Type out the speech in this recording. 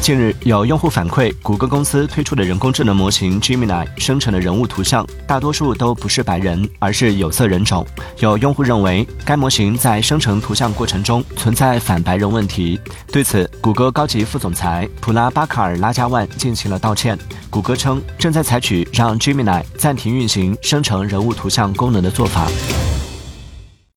近日，有用户反馈，谷歌公司推出的人工智能模型 Gemini 生成的人物图像，大多数都不是白人，而是有色人种。有用户认为，该模型在生成图像过程中存在反白人问题。对此，谷歌高级副总裁普拉巴卡尔拉加万进行了道歉。谷歌称，正在采取让 Gemini 暂停运行生成人物图像功能的做法。